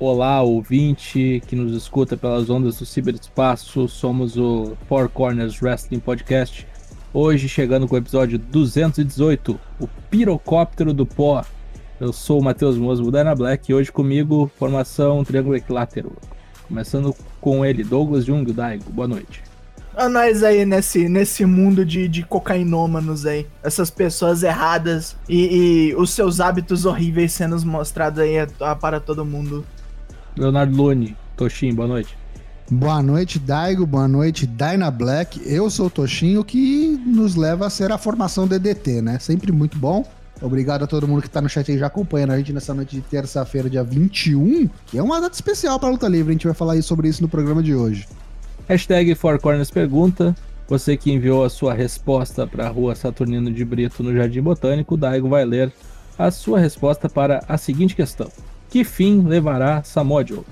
Olá, ouvinte que nos escuta pelas ondas do ciberespaço. Somos o Four Corners Wrestling Podcast. Hoje chegando com o episódio 218, o Pirocóptero do Pó. Eu sou o Matheus Mosmo da Ana Black e hoje comigo, formação Triângulo Equilátero. Começando com ele, Douglas Jung, Daigo. Boa noite. A nós aí nesse, nesse mundo de, de cocainômanos aí. Essas pessoas erradas e, e os seus hábitos horríveis sendo mostrados aí a, a, para todo mundo. Leonardo Lune, Toshin, boa noite. Boa noite, Daigo. Boa noite, Dyna Black. Eu sou o Toshin, o que nos leva a ser a formação DDT, né? Sempre muito bom. Obrigado a todo mundo que tá no chat aí já acompanhando a gente nessa noite de terça-feira, dia 21, que é uma data especial pra luta livre. A gente vai falar sobre isso no programa de hoje. Hashtag Four Corners pergunta. Você que enviou a sua resposta para a rua Saturnino de Brito no Jardim Botânico, o Daigo vai ler a sua resposta para a seguinte questão: Que fim levará Samoa Joe?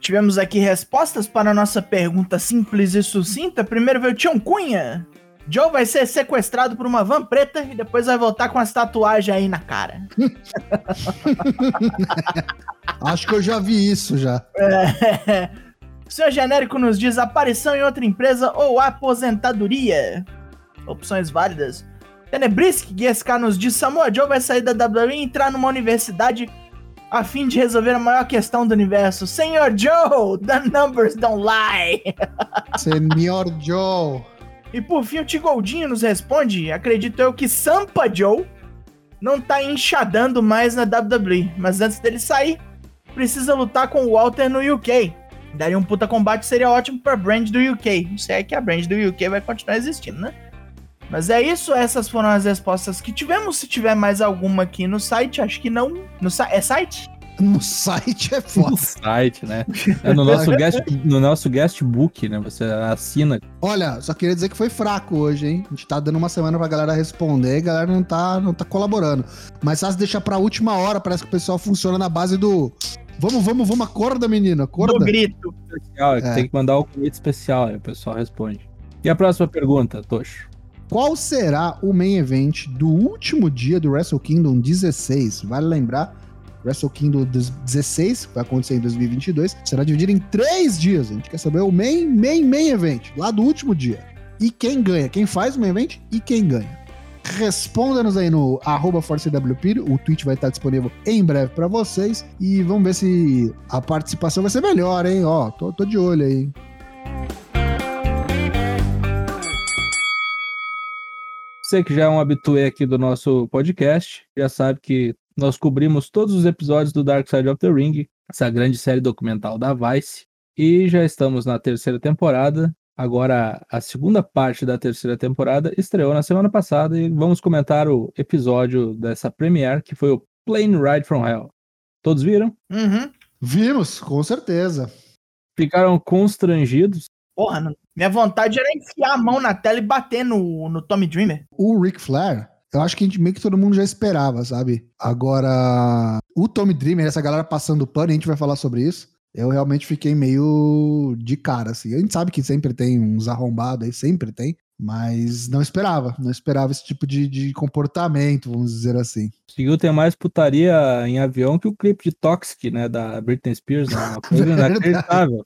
Tivemos aqui respostas para a nossa pergunta simples e sucinta. Primeiro veio o Tião Cunha. Joe vai ser sequestrado por uma van preta e depois vai voltar com as tatuagens aí na cara. Acho que eu já vi isso já. É. Senhor genérico nos diz aparição em outra empresa ou aposentadoria. Opções válidas. Tenebrisk GSK nos diz Samoa Joe vai sair da WWE e entrar numa universidade a fim de resolver a maior questão do universo. Senhor Joe, the numbers don't lie. Senhor Joe. E por fim, o Tigoldinho nos responde: acredito eu que Sampa Joe não tá enxadando mais na WWE, mas antes dele sair, precisa lutar com o Walter no UK. Daria um puta combate, seria ótimo pra brand do UK. Não sei é que a brand do UK vai continuar existindo, né? Mas é isso, essas foram as respostas que tivemos. Se tiver mais alguma aqui no site, acho que não. No é site? No site é foda. No site, né? É no nosso, guest, no nosso guestbook, né? Você assina. Olha, só queria dizer que foi fraco hoje, hein? A gente tá dando uma semana pra galera responder e a galera não tá, não tá colaborando. Mas se deixar pra última hora, parece que o pessoal funciona na base do. Vamos, vamos, vamos, acorda, menina, acorda. Grito. Especial, é. Tem que mandar o grito especial, aí o pessoal responde. E a próxima pergunta, Tocho? Qual será o main event do último dia do Wrestle Kingdom 16? Vale lembrar Wrestle Kingdom 16, que vai acontecer em 2022, será dividido em três dias. A gente quer saber o main, main, main event, lá do último dia. E quem ganha? Quem faz o main event e quem ganha? Responda-nos aí no arroba o tweet vai estar disponível em breve para vocês e vamos ver se a participação vai ser melhor, hein? Ó, tô, tô de olho aí. Você que já é um habitué aqui do nosso podcast, já sabe que nós cobrimos todos os episódios do Dark Side of the Ring, essa grande série documental da Vice, e já estamos na terceira temporada. Agora, a segunda parte da terceira temporada estreou na semana passada e vamos comentar o episódio dessa premiere, que foi o Plane Ride from Hell. Todos viram? Uhum. Vimos, com certeza. Ficaram constrangidos. Porra, minha vontade era enfiar a mão na tela e bater no, no Tommy Dreamer. O Ric Flair eu acho que meio que todo mundo já esperava, sabe? Agora, o Tommy Dreamer, essa galera passando pano, a gente vai falar sobre isso. Eu realmente fiquei meio de cara, assim. A gente sabe que sempre tem uns arrombados aí, sempre tem. Mas não esperava, não esperava esse tipo de, de comportamento, vamos dizer assim. Conseguiu ter mais putaria em avião que o clipe de Toxic, né, da Britney Spears, né? Uma coisa inacreditável.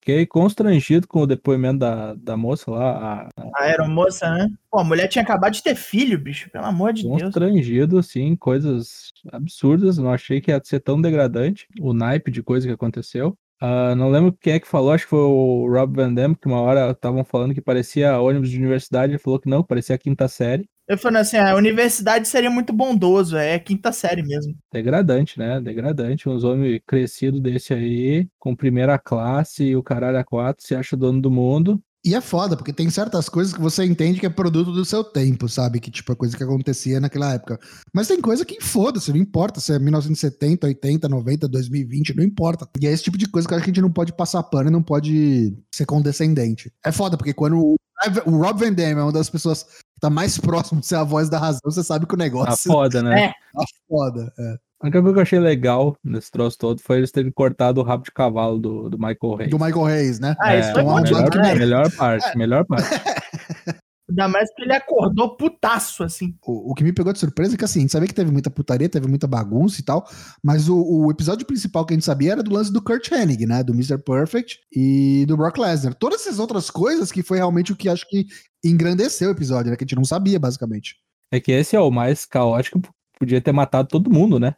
Fiquei constrangido com o depoimento da, da moça lá. A, a aeromoça, né? Pô, a mulher tinha acabado de ter filho, bicho, pelo amor de constrangido, Deus. Constrangido, assim, coisas absurdas. Não achei que ia ser tão degradante o naipe de coisa que aconteceu. Uh, não lembro quem é que falou, acho que foi o Rob Van Dam, que uma hora estavam falando que parecia ônibus de universidade, ele falou que não, parecia a quinta série. Eu falei assim, a universidade seria muito bondoso, é quinta série mesmo. Degradante, né? Degradante. Uns homens crescidos desse aí, com primeira classe e o caralho a quatro, se acha dono do mundo. E é foda, porque tem certas coisas que você entende que é produto do seu tempo, sabe? Que, tipo, a coisa que acontecia naquela época. Mas tem coisa que foda-se, não importa se é 1970, 80, 90, 2020, não importa. E é esse tipo de coisa que a gente não pode passar pano e não pode ser condescendente. É foda, porque quando o Rob Van Damme é uma das pessoas tá mais próximo de ser a voz da razão, você sabe que o negócio. Tá foda, né? É. Tá foda, é. A única coisa que eu achei legal nesse troço todo foi eles terem cortado o rabo de cavalo do, do Michael Reis. Do Michael Reis, né? Ah, isso é, foi melhor, melhor parte, melhor parte. Ainda mais que ele acordou putaço, assim. O, o que me pegou de surpresa é que assim, a gente sabia que teve muita putaria, teve muita bagunça e tal, mas o, o episódio principal que a gente sabia era do lance do Kurt Hennig, né? Do Mr. Perfect e do Brock Lesnar. Todas essas outras coisas que foi realmente o que acho que engrandeceu o episódio, né? Que a gente não sabia, basicamente. É que esse é o mais caótico, podia ter matado todo mundo, né?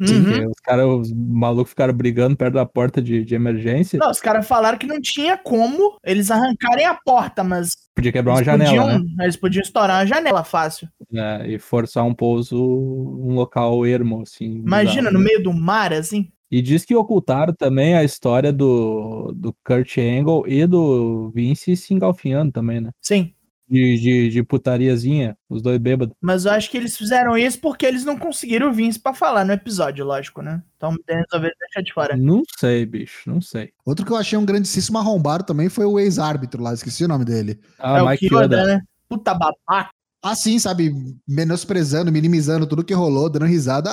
Uhum. Os caras, os malucos ficaram brigando perto da porta de, de emergência. Não, os caras falaram que não tinha como eles arrancarem a porta, mas Podia quebrar uma janela, podiam, né? eles podiam estourar uma janela fácil. É, e forçar um pouso, um local ermo, assim. Imagina, no meio do mar, assim. E diz que ocultaram também a história do, do Kurt Angle e do Vince se engalfinhando também, né? Sim. De, de, de putariazinha, os dois bêbados. Mas eu acho que eles fizeram isso porque eles não conseguiram o Vince pra falar no episódio, lógico, né? Então resolveram deixar de fora. Não sei, bicho, não sei. Outro que eu achei um grandíssimo arrombado também foi o ex-árbitro lá, esqueci o nome dele. Ah, é o Mike Kyoda, Yoda. né? Puta babaca. Assim, sabe, menosprezando, minimizando tudo que rolou, dando risada.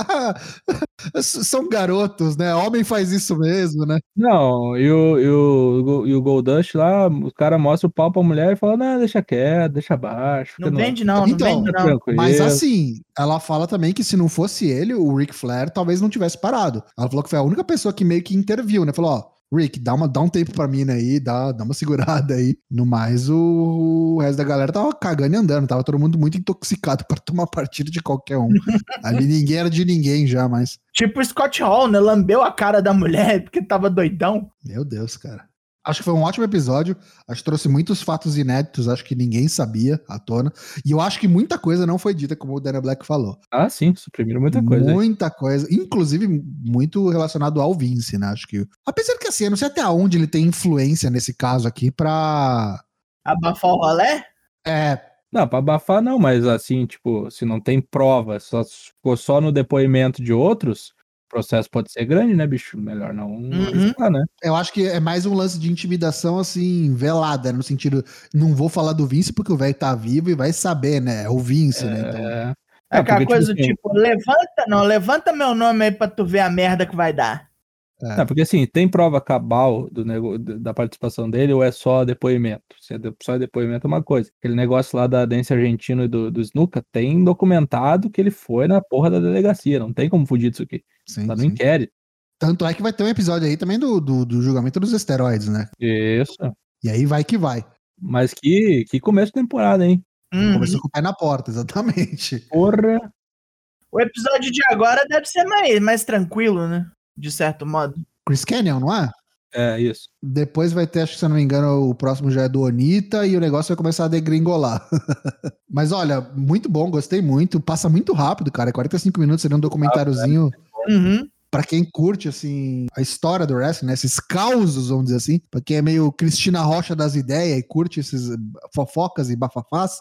São garotos, né? Homem faz isso mesmo, né? Não, e o, e o, e o Goldust lá, o cara mostra o pau pra mulher e fala, não, deixa quieto, deixa abaixo. Não vende, não, não Então, vende, fica não. tranquilo. Mas assim, ela fala também que se não fosse ele, o Ric Flair talvez não tivesse parado. Ela falou que foi a única pessoa que meio que interviu, né? Falou, ó, Rick, dá, uma, dá um tempo pra mina aí, dá, dá uma segurada aí. No mais, o, o resto da galera tava cagando e andando, tava todo mundo muito intoxicado pra tomar partido de qualquer um. Ali ninguém era de ninguém já, mas. Tipo o Scott Hall, né? Lambeu a cara da mulher porque tava doidão. Meu Deus, cara. Acho que foi um ótimo episódio. Acho que trouxe muitos fatos inéditos, acho que ninguém sabia à tona. E eu acho que muita coisa não foi dita, como o Daniel Black falou. Ah, sim, suprimiram muita coisa. aí. Muita coisa. Inclusive, muito relacionado ao Vince, né? Acho que. Apesar que assim, eu não sei até onde ele tem influência nesse caso aqui pra. Abafar o rolé? É. Não, pra abafar não, mas assim, tipo, se não tem prova, só ficou só no depoimento de outros, processo pode ser grande, né, bicho? Melhor não Uhum. arriscar, né? Eu acho que é mais um lance de intimidação, assim, velada, no sentido, não vou falar do Vince porque o velho tá vivo e vai saber, né? É o Vince, né? Então, É, É É, aquela porque, coisa tipo assim- tipo, levanta, não, levanta meu nome aí pra tu ver a merda que vai dar. É. Não, porque assim, tem prova cabal do nego... da participação dele ou é só depoimento? Se é de- só depoimento é uma coisa. Aquele negócio lá da Dance Argentino e do, do Snuka tem documentado que ele foi na porra da delegacia. Não tem como fugir disso aqui. sim, Tá no sim. inquérito. Tanto é que vai ter um episódio aí também do, do, do julgamento dos esteroides, né? Isso. E aí vai que vai. Mas que, que começo de temporada, hein? Uhum. Começou com o pé na porta, exatamente. Porra. O episódio de agora deve ser mais, mais tranquilo, né? De certo modo. Chris Canyon, não é? É isso. Depois vai ter, acho que se eu não me engano, o próximo já é do Onita e o negócio vai começar a degringolar. Mas olha, muito bom, gostei muito. Passa muito rápido, cara. 45 minutos seria um documentáriozinho Uhum. pra quem curte, assim, a história do wrestling, né? Esses causos, vamos dizer assim. Pra quem é meio Cristina Rocha das ideias e curte esses fofocas e bafafás.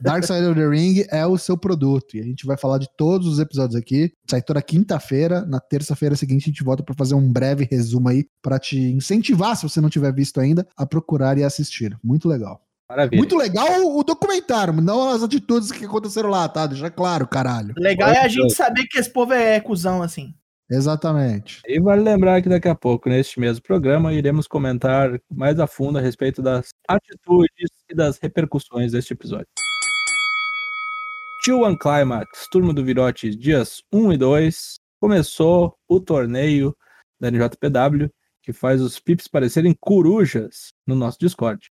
Dark Side of the Ring é o seu produto. E a gente vai falar de todos os episódios aqui. Sai toda quinta-feira. Na terça-feira seguinte, a gente volta pra fazer um breve resumo aí, pra te incentivar, se você não tiver visto ainda, a procurar e assistir. Muito legal. Maravilha. Muito legal o documentário, não as atitudes que aconteceram lá, tá? Deixa claro, caralho. Legal é a gente saber que esse povo é cuzão, assim. Exatamente. E vale lembrar que daqui a pouco, neste mesmo programa, iremos comentar mais a fundo a respeito das atitudes e das repercussões deste episódio. T1 Climax, Turma do Virote, dias 1 e 2. Começou o torneio da NJPW, que faz os pips parecerem corujas no nosso Discord.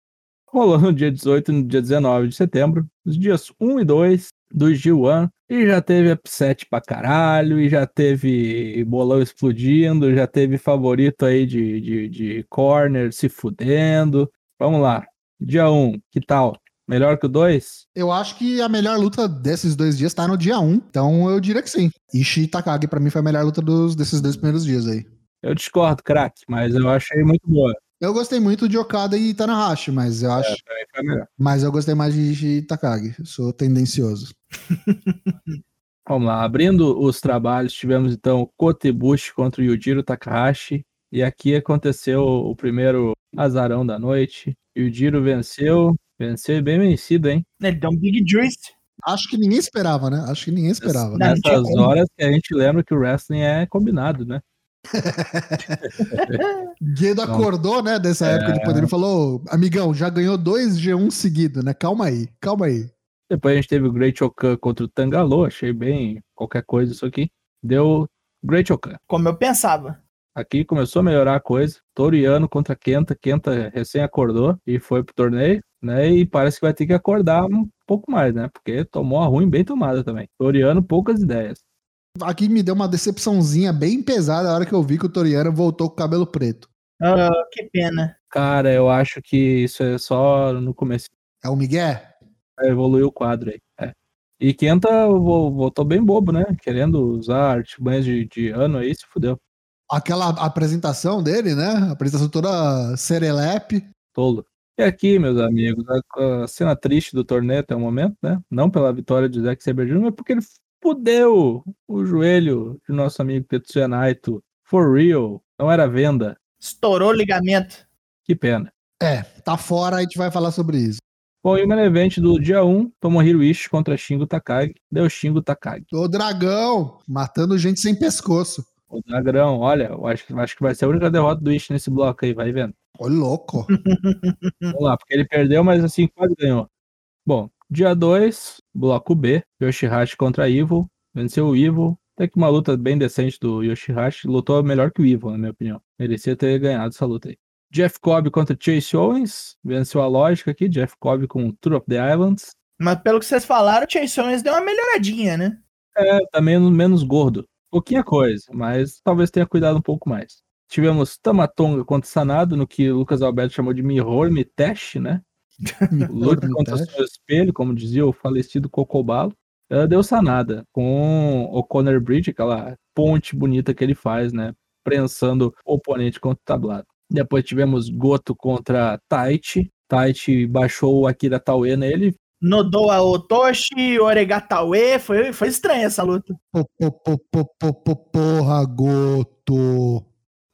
Rolou no dia 18 e no dia 19 de setembro, os dias 1 e 2 do G1, e já teve upset pra caralho, e já teve bolão explodindo, já teve favorito aí de, de, de corner se fudendo. Vamos lá, dia 1, que tal? Melhor que o 2? Eu acho que a melhor luta desses dois dias tá no dia 1, então eu diria que sim. Ishii e Takagi pra mim foi a melhor luta dos, desses dois primeiros dias aí. Eu discordo, craque, mas eu achei muito boa. Eu gostei muito de Okada e Tanahashi, mas eu acho, Pra mim foi melhor. mas eu gostei mais de Ishii e Takagi. Eu sou tendencioso. Vamos lá, abrindo os trabalhos, tivemos então Kotebushi contra o Yujiro Takahashi. E aqui aconteceu o primeiro azarão da noite. Yujiro venceu, venceu e bem vencido, hein? Ele deu um Big Juice. Acho que ninguém esperava, né? Acho que ninguém esperava. Tinha Nessas horas que a gente lembra que o wrestling é combinado, né? Guedo Não. acordou, né, dessa É. época de poder. Ele falou: amigão, já ganhou dois G1 seguido, né? Calma aí, calma aí. Depois a gente teve o Great Okan contra o Tangalo, achei bem qualquer coisa isso aqui. Deu Great Okan. Como eu pensava. Aqui começou a melhorar a coisa. Toriano contra Kenta. Kenta recém acordou e foi pro torneio, né? E parece que vai ter que acordar um pouco mais, né? Porque tomou a ruim bem tomada também. Toriano, poucas ideias. Aqui me deu uma decepçãozinha bem pesada a hora que eu vi que o Toriano voltou com o cabelo preto. Ah, que pena. Cara, eu acho que isso é só no começo. É o Miguel? Evoluiu o quadro aí. É. E Kenta vo- voltou bem bobo, né? Querendo usar artimanhas de, de ano aí, se fudeu. Aquela apresentação dele, né? A apresentação toda serelepe. Tolo. E aqui, meus amigos, a, a cena triste do torneio até o momento, né? Não pela vitória de Zack Sabre Jr., mas porque ele fudeu o joelho de nosso amigo Tetsuya Naito. For real. Não era venda. Estourou o ligamento. Que pena. É, tá fora, a gente vai falar sobre isso. Bom, e o main event do dia 1, Tomohiro Ishii contra Shingo Takagi. Deu Shingo Takagi. O dragão, matando gente sem pescoço. O Dragão, olha, eu acho, acho que vai ser a única derrota do Ishii nesse bloco aí, vai vendo. Ô, louco. Vamos lá, porque ele perdeu, mas assim, quase ganhou. Bom, dia 2, bloco B, Yoshihashi contra Evil. Venceu o Evil. Até que uma luta bem decente do Yoshihashi. Lutou melhor que o Evil, na minha opinião. Merecia ter ganhado essa luta aí. Jeff Cobb contra Chase Owens. Venceu a lógica aqui. Jeff Cobb com Tour of the Islands. Mas pelo que vocês falaram, o Chase Owens deu uma melhoradinha, né? É, tá menos, menos gordo. Pouquinha coisa, mas talvez tenha cuidado um pouco mais. Tivemos Tamatonga contra Sanado, no que Lucas Alberto chamou de Mihor Mitesh, né? Luta contra o seu espelho, como dizia o falecido Cocobalo. Ela deu sanada com o Conor Bridge, aquela ponte bonita que ele faz, né? Prensando o oponente contra o tablado. Depois tivemos Goto contra Taichi. Taichi baixou o Akira Taue nele. Nodoa Otoshi, Oregataue. Foi, foi estranha essa luta. Porra, Goto.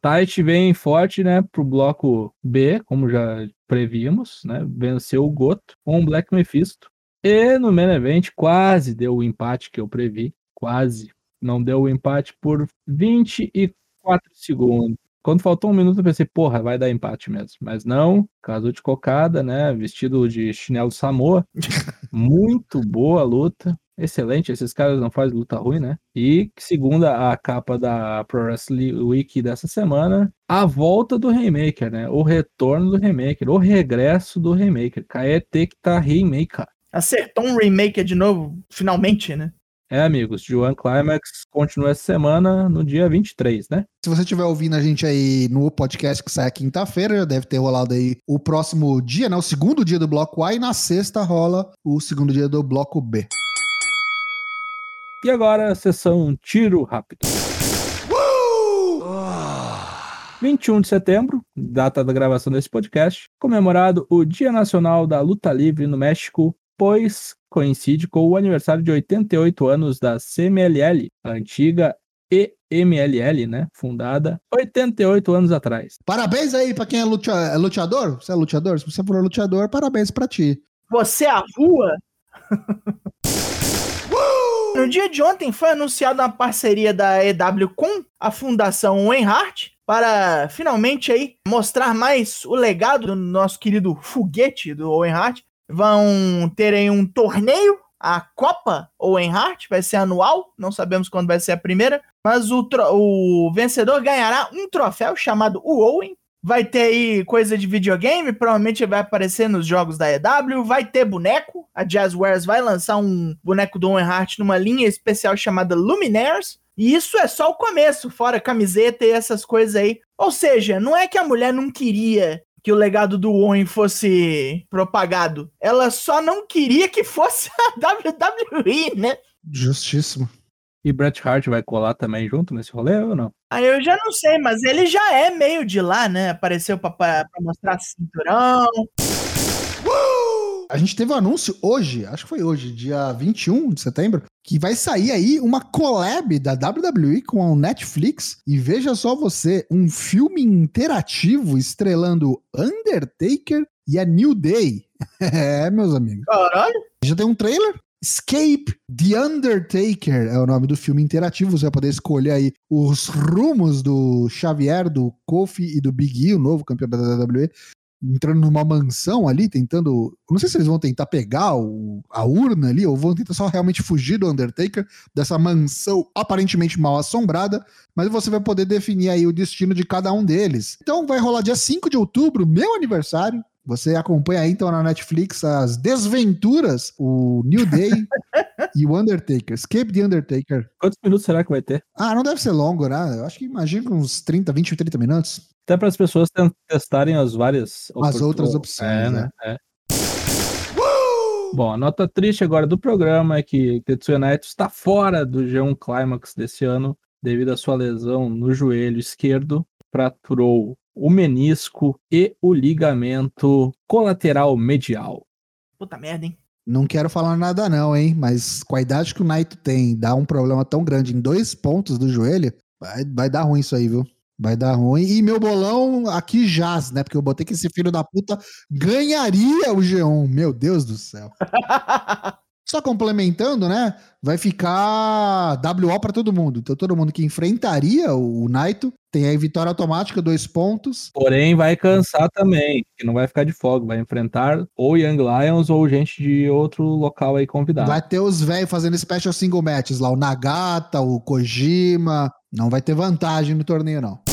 Taichi vem forte, né, pro bloco B, como já previmos, né? Venceu o Goto com o Black Mephisto. E no main event quase deu o empate que eu previ, quase. Não deu o empate por 24 segundos. Quando faltou um minuto eu pensei, porra, vai dar empate mesmo. Mas não, caso de cocada, né? Vestido de chinelo Samoa. Muito boa a luta. Excelente, esses caras não fazem luta ruim, né? E segundo a capa da Pro Wrestling Week dessa semana, a volta do Remaker, né? O retorno do Remaker, o regresso do Remaker. Kaete que tá Remaker. Acertou um remake de novo, finalmente, né? É, amigos, Joan Climax continua essa semana no dia 23, né? Se você estiver ouvindo a gente aí no podcast que sai quinta-feira, já deve ter rolado aí o próximo dia, né? O segundo dia do bloco A, e na sexta rola o segundo dia do bloco B. E agora a sessão Tiro Rápido. 21 de setembro, data da gravação desse podcast, comemorado o Dia Nacional da Luta Livre no México, pois coincide com o aniversário de 88 anos da CMLL, a antiga EMLL, né? Fundada 88 anos atrás. Parabéns aí pra quem é, lutea- é luteador. Você é luteador? Se você for luteador, parabéns pra ti. Você a rua? No dia de ontem foi anunciada uma parceria da EW com a Fundação Owen Hart para finalmente aí mostrar mais o legado do nosso querido foguete do Owen Hart. Vão ter aí um torneio, a Copa Owen Hart, vai ser anual, não sabemos quando vai ser a primeira, mas o, o vencedor ganhará um troféu chamado o Owen. Vai ter aí coisa de videogame, provavelmente vai aparecer nos jogos da EW. Vai ter boneco. A Jazzwares vai lançar um boneco do Owen Hart numa linha especial chamada Luminaires. E isso é só o começo, fora camiseta e essas coisas aí. Ou seja, não é que a mulher não queria que o legado do Owen fosse propagado. Ela só não queria que fosse a WWE, né? Justíssimo. E Bret Hart vai colar também junto nesse rolê ou não? Aí eu já não sei, mas ele já é meio de lá, né? Apareceu pra, pra, pra mostrar cinturão. A gente teve um anúncio hoje, acho que foi hoje, dia 21 de setembro, que vai sair aí uma collab da WWE com a Netflix. E veja só você, um filme interativo estrelando Undertaker e a New Day. É, meus amigos. Caralho. Já tem um trailer Escape The Undertaker é o nome do filme interativo. Você vai poder escolher aí os rumos do Xavier, do Kofi e do Big E, o novo campeão da WWE, entrando numa mansão ali, tentando. Não sei se eles vão tentar pegar o, a urna ali, ou vão tentar só realmente fugir do Undertaker, dessa mansão aparentemente mal assombrada, mas você vai poder definir aí o destino de cada um deles. Então vai rolar dia 5 de outubro, meu aniversário. Você acompanha aí então na Netflix as desventuras, o New Day e o Undertaker. Escape the Undertaker. Quantos minutos será que vai ter? Ah, não deve ser longo, né? Eu acho que imagino que uns 30, 20, 30 minutos. Até para as pessoas testarem as várias As outras opções, É, né? né? É. Bom, a nota triste agora do programa é que Tetsuya Naito está fora do G1 Climax desse ano devido à sua lesão no joelho esquerdo, fraturou o menisco e o ligamento colateral medial. Puta merda, hein? Não quero falar nada não, hein? Mas com a idade que o Naito tem, dá um problema tão grande em dois pontos do joelho, vai, vai dar ruim isso aí, viu? Vai dar ruim. E meu bolão aqui jaz, né? Porque eu botei que esse filho da puta ganharia o G1. Meu Deus do céu. Só complementando, né? Vai ficar WO pra todo mundo. Então todo mundo que enfrentaria o, o Naito tem aí vitória automática, dois pontos. Porém, vai cansar também, que não vai ficar de folga, vai enfrentar ou Young Lions ou gente de outro local aí convidado. Vai ter os velhos fazendo special single matches lá, o Nagata, o Kojima. Não vai ter vantagem no torneio, não.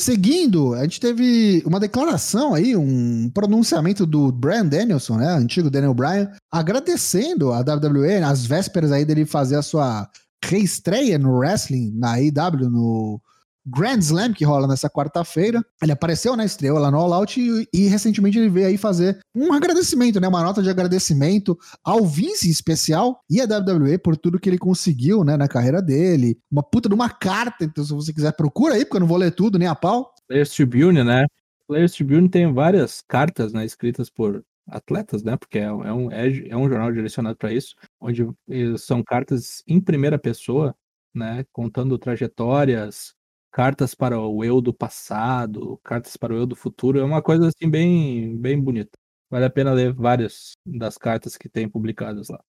Seguindo, a gente teve uma declaração aí, um pronunciamento do Brian Danielson, né? Antigo Daniel Bryan, agradecendo a WWE às vésperas aí dele fazer a sua reestreia no wrestling, na AEW, no Grand Slam que rola nessa quarta-feira. Ele apareceu na estreia lá no All Out e, e recentemente ele veio aí fazer um agradecimento, né? Uma nota de agradecimento ao Vince em especial e a WWE por tudo que ele conseguiu, né, na carreira dele. Uma puta de uma carta, então se você quiser procura aí, porque eu não vou ler tudo nem a pau. Players Tribune, né? Players Tribune tem várias cartas, né, escritas por atletas, né? Porque é, um- é um, é, é um jornal direcionado para isso, onde eh, são cartas em primeira pessoa, né? Contando trajetórias, cartas para o eu do passado, cartas para o eu do futuro. É uma coisa assim bem, bem bonita. Vale a pena ler várias das cartas que tem publicadas lá.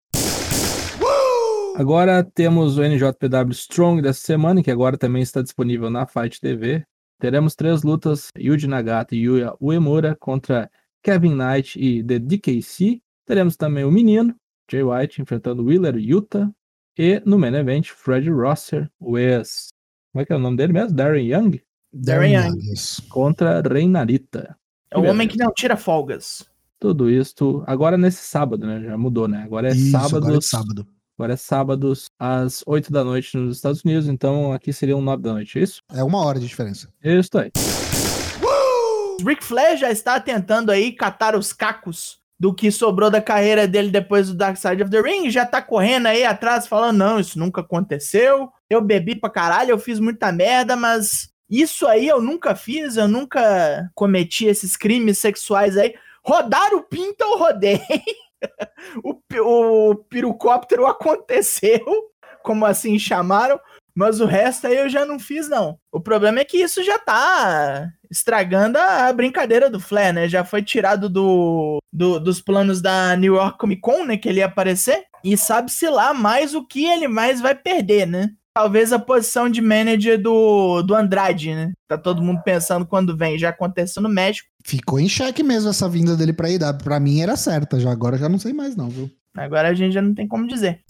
Agora temos o NJPW Strong dessa semana, que agora também está disponível na Fight TV. Teremos três lutas: Yuji Nagata e Yuya Uemura contra Kevin Knight e The DKC. Teremos também o menino, Jay White, enfrentando Wheeler Yuta. E no main event, Fred Rosser, o ex. Como é que é o nome dele mesmo? Darren Young? Darren Young. Contra Reinarita. É o homem que não tira folgas. Tudo isso agora nesse sábado, né? Já mudou, né? Agora é Isso, sábado. agora é sábado. Agora é sábados às 8 da noite nos Estados Unidos, então aqui seriam 9 da noite, é isso? É uma hora de diferença. Isso aí. Ric Flair já está tentando aí catar os cacos do que sobrou da carreira dele depois do Dark Side of the Ring, já tá correndo aí atrás falando, não, isso nunca aconteceu, eu bebi pra caralho, eu fiz muita merda, mas isso aí eu nunca fiz, eu nunca cometi esses crimes sexuais aí. Rodar o pinto eu rodei. o, o pirocóptero aconteceu, como assim chamaram, mas o resto aí eu já não fiz, não. O problema é que isso já tá estragando a brincadeira do Flair, né? Já foi tirado do, do- dos planos da New York Comic Con, né? Que ele ia aparecer. E sabe-se lá mais o que ele mais vai perder, né? Talvez a posição de manager do, do Andrade, né? Tá todo mundo pensando quando vem. Já aconteceu no México. Ficou em xeque mesmo essa vinda dele pra IW. Pra mim era certa, já agora já não sei mais não, viu? Agora a gente já não tem como dizer.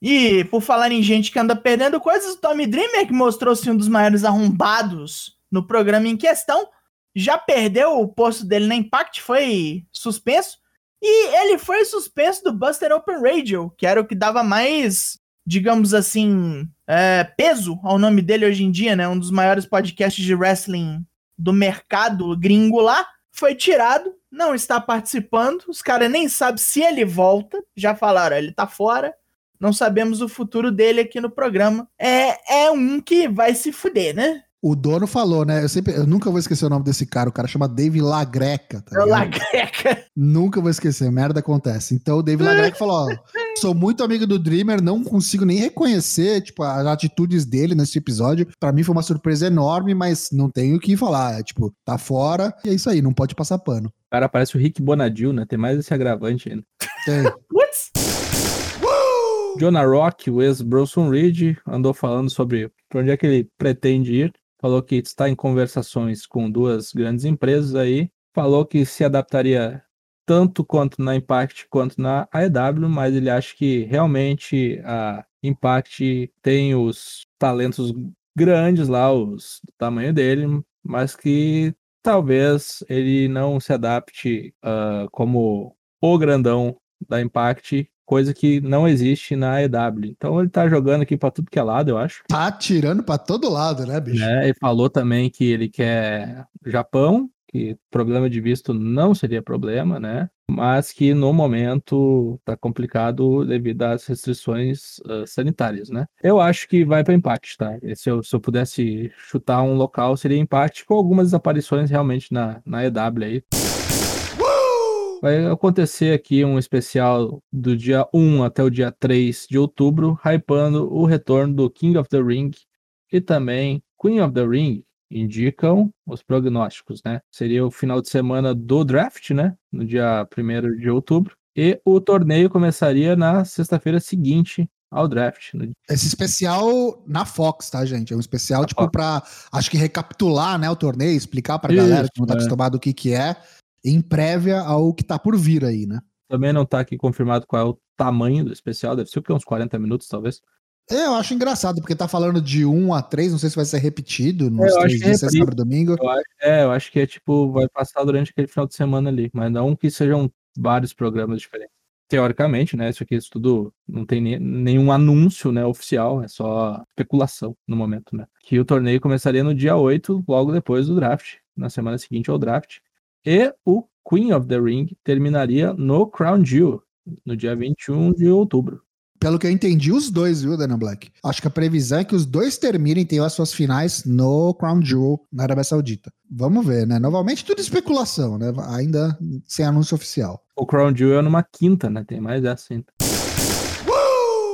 E por falar em gente que anda perdendo coisas, o Tommy Dreamer, que mostrou-se um dos maiores arrombados no programa em questão, já perdeu o posto dele na Impact, foi suspenso. E ele foi suspenso do Buster Open Radio, que era o que dava mais, digamos assim, é, peso ao nome dele hoje em dia, né? Um dos maiores podcasts de wrestling do mercado gringo lá. Foi tirado, não está participando. Os caras nem sabem se ele volta. Já falaram, ele tá fora. Não sabemos o futuro dele aqui no programa. É, é um que vai se fuder, né? O dono falou, né? Eu, sempre, eu nunca vou esquecer o nome desse cara. O cara chama Dave Lagreca, tá É? Lagreca. Nunca vou esquecer, merda acontece. Então o Dave Lagreca falou: ó, sou muito amigo do Dreamer, não consigo nem reconhecer, tipo, as atitudes dele nesse episódio. Pra mim foi uma surpresa enorme, mas não tenho o que falar. É, tipo, tá fora e é isso aí, não pode passar pano. O cara parece o Rick Bonadil, né? Tem mais esse agravante ainda. Tem. Putz! Jonah Rock, o ex-Bronson Reed, andou falando sobre para onde é que ele pretende ir. Falou que está em conversações com duas grandes empresas aí. Falou que se adaptaria tanto quanto na Impact quanto na AEW, mas ele acha que realmente a Impact tem os talentos grandes lá, os do tamanho dele, mas que talvez ele não se adapte uh, como o grandão da Impact coisa que não existe na EW. Então ele tá jogando aqui para tudo que é lado, eu acho. Tá tirando para todo lado, né, bicho? É, ele falou também que ele quer Japão, que problema de visto não seria problema, né? Mas que no momento tá complicado devido às restrições uh, sanitárias, né? Eu acho que vai para empate, tá? Se eu, se eu pudesse chutar um local, seria empate com algumas aparições realmente na, na EW aí. Vai acontecer aqui um especial do dia 1 até o dia 3 de outubro, hypando o retorno do King of the Ring e também Queen of the Ring, indicam os prognósticos, né? Seria o final de semana do draft, né? No dia 1 de outubro. E o torneio começaria na sexta-feira seguinte ao draft. Esse especial na Fox, tá, gente? É um especial, na tipo, pra, acho que recapitular, né, o torneio, explicar pra Isso, galera que não tá é. acostumado o que que é em prévia ao que tá por vir aí, né? Também não tá aqui confirmado qual é o tamanho do especial, deve ser o que? Uns 40 minutos, talvez. É, eu acho engraçado, porque tá falando de 1 a 3, não sei se vai ser repetido nos é, três dias, é sábado domingo. Eu acho, é, eu acho que é tipo, vai passar durante aquele final de semana ali, mas não que sejam vários programas diferentes. Teoricamente, né, isso aqui isso tudo não tem nem, nenhum anúncio, né, oficial, é só especulação no momento, né. Que o torneio começaria no dia 8, logo depois do draft, na semana seguinte ao draft. E o Queen of the Ring terminaria no Crown Jewel, no dia 21 de outubro. Pelo que eu entendi, os dois, viu, Dana Black? Acho que a previsão é que os dois terminem, tenham as suas finais no Crown Jewel, na Arábia Saudita. Vamos ver, né? Novamente, tudo especulação, né? Ainda sem anúncio oficial. O Crown Jewel é numa quinta, né? Tem mais essa ainda.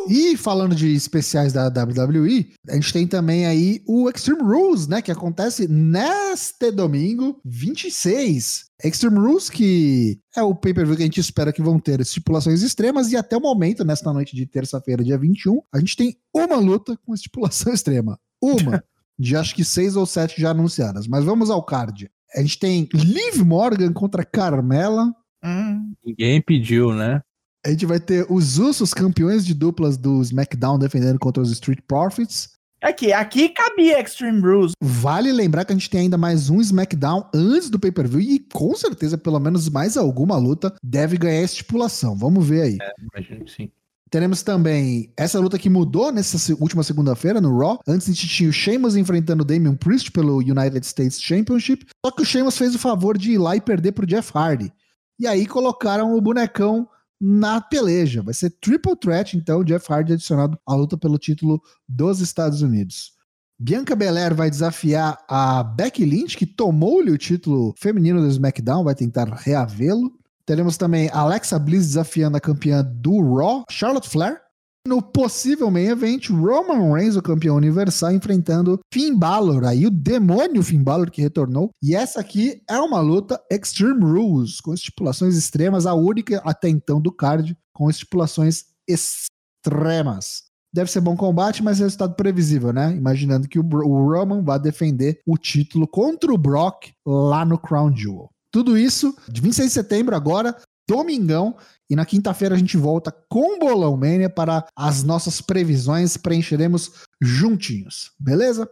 E falando de especiais da WWE, a gente tem também aí o Extreme Rules, né? Que acontece neste domingo, 26. Extreme Rules, que é o pay-per-view que a gente espera que vão ter estipulações extremas, e até o momento, nesta noite de terça-feira, dia 21, a gente tem uma luta com estipulação extrema. Uma. de acho que seis ou sete já anunciadas. Mas vamos ao card. A gente tem Liv Morgan contra Carmela. Hum. Ninguém pediu, né? A gente vai ter os Usos campeões de duplas do SmackDown defendendo contra os Street Profits. Aqui, aqui cabia Extreme Rules. Vale lembrar que a gente tem ainda mais um SmackDown antes do pay-per-view e com certeza pelo menos mais alguma luta deve ganhar estipulação. Vamos ver aí. É, imagino que sim. Teremos também essa luta que mudou nessa última segunda-feira no Raw. Antes a gente tinha o Sheamus enfrentando o Damian Priest pelo United States Championship. Só que o Sheamus fez o favor de ir lá e perder pro Jeff Hardy. E aí colocaram o bonecão na peleja. Vai ser triple threat, então, Jeff Hardy adicionado à luta pelo título dos Estados Unidos. Bianca Belair vai desafiar a Becky Lynch, que tomou-lhe o título feminino do SmackDown, vai tentar reavê-lo. Teremos também Alexa Bliss desafiando a campeã do Raw, Charlotte Flair. No possível main event, Roman Reigns, o campeão universal, enfrentando Finn Balor, aí o demônio Finn Balor que retornou. E essa aqui é uma luta Extreme Rules, com estipulações extremas, a única até então do card com estipulações extremas. Deve ser bom combate, mas resultado previsível, né? Imaginando que o, o Roman vai defender o título contra o Brock lá no Crown Jewel. Tudo isso de 26 de setembro agora, domingão. E na quinta-feira a gente volta com Bolão Mania para as nossas previsões. Preencheremos juntinhos, beleza?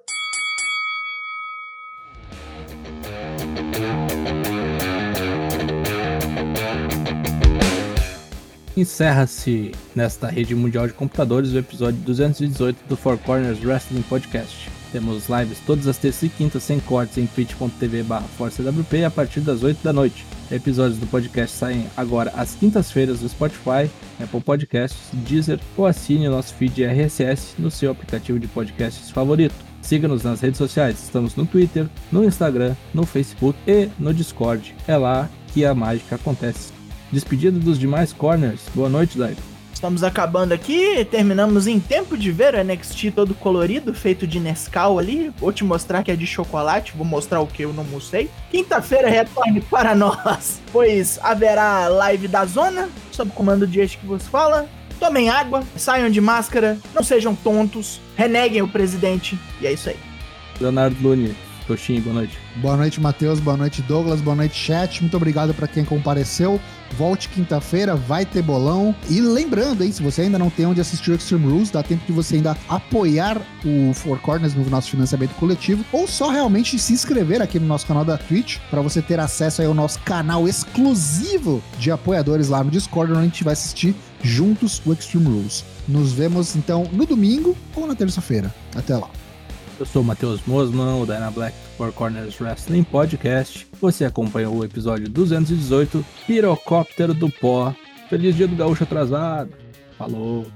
Encerra-se nesta rede mundial de computadores o episódio 218 do Four Corners Wrestling Podcast. Temos lives todas as terças e quintas sem cortes em twitch.tv barra a partir das 8 da noite. Episódios do podcast saem agora às quintas-feiras no Spotify, Apple Podcasts, Deezer ou assine nosso feed RSS no seu aplicativo de podcasts favorito. Siga-nos nas redes sociais, estamos no Twitter, no Instagram, no Facebook e no Discord. É lá que a mágica acontece. Despedida dos demais corners. Boa noite, Daigo. Estamos acabando aqui, terminamos em tempo de ver o NXT todo colorido, feito de Nescau ali. Vou te mostrar que é de chocolate, vou mostrar o que eu não mostrei. Quinta-feira retorne para nós, pois haverá live da zona, sob o comando de este que vos fala. Tomem água, saiam de máscara, não sejam tontos, reneguem o presidente. E é isso aí. Leonardo Lune, Coxinho, boa noite. Boa noite, Matheus. Boa noite, Douglas. Boa noite, chat. Muito obrigado para quem compareceu. Volte quinta-feira, vai ter bolão. E lembrando, hein, se você ainda não tem onde assistir o Extreme Rules, dá tempo de você ainda apoiar o Four Corners no nosso financiamento coletivo ou só realmente se inscrever aqui no nosso canal da Twitch para você ter acesso aí ao nosso canal exclusivo de apoiadores lá no Discord, onde a gente vai assistir juntos o Extreme Rules. Nos vemos então no domingo ou na terça-feira. Até lá. Eu sou o Matheus Mosman, o Dyna Black Four Corners Wrestling Podcast. Você acompanhou o episódio 218, Pirocóptero do Pó. Feliz dia do gaúcho atrasado. Falou.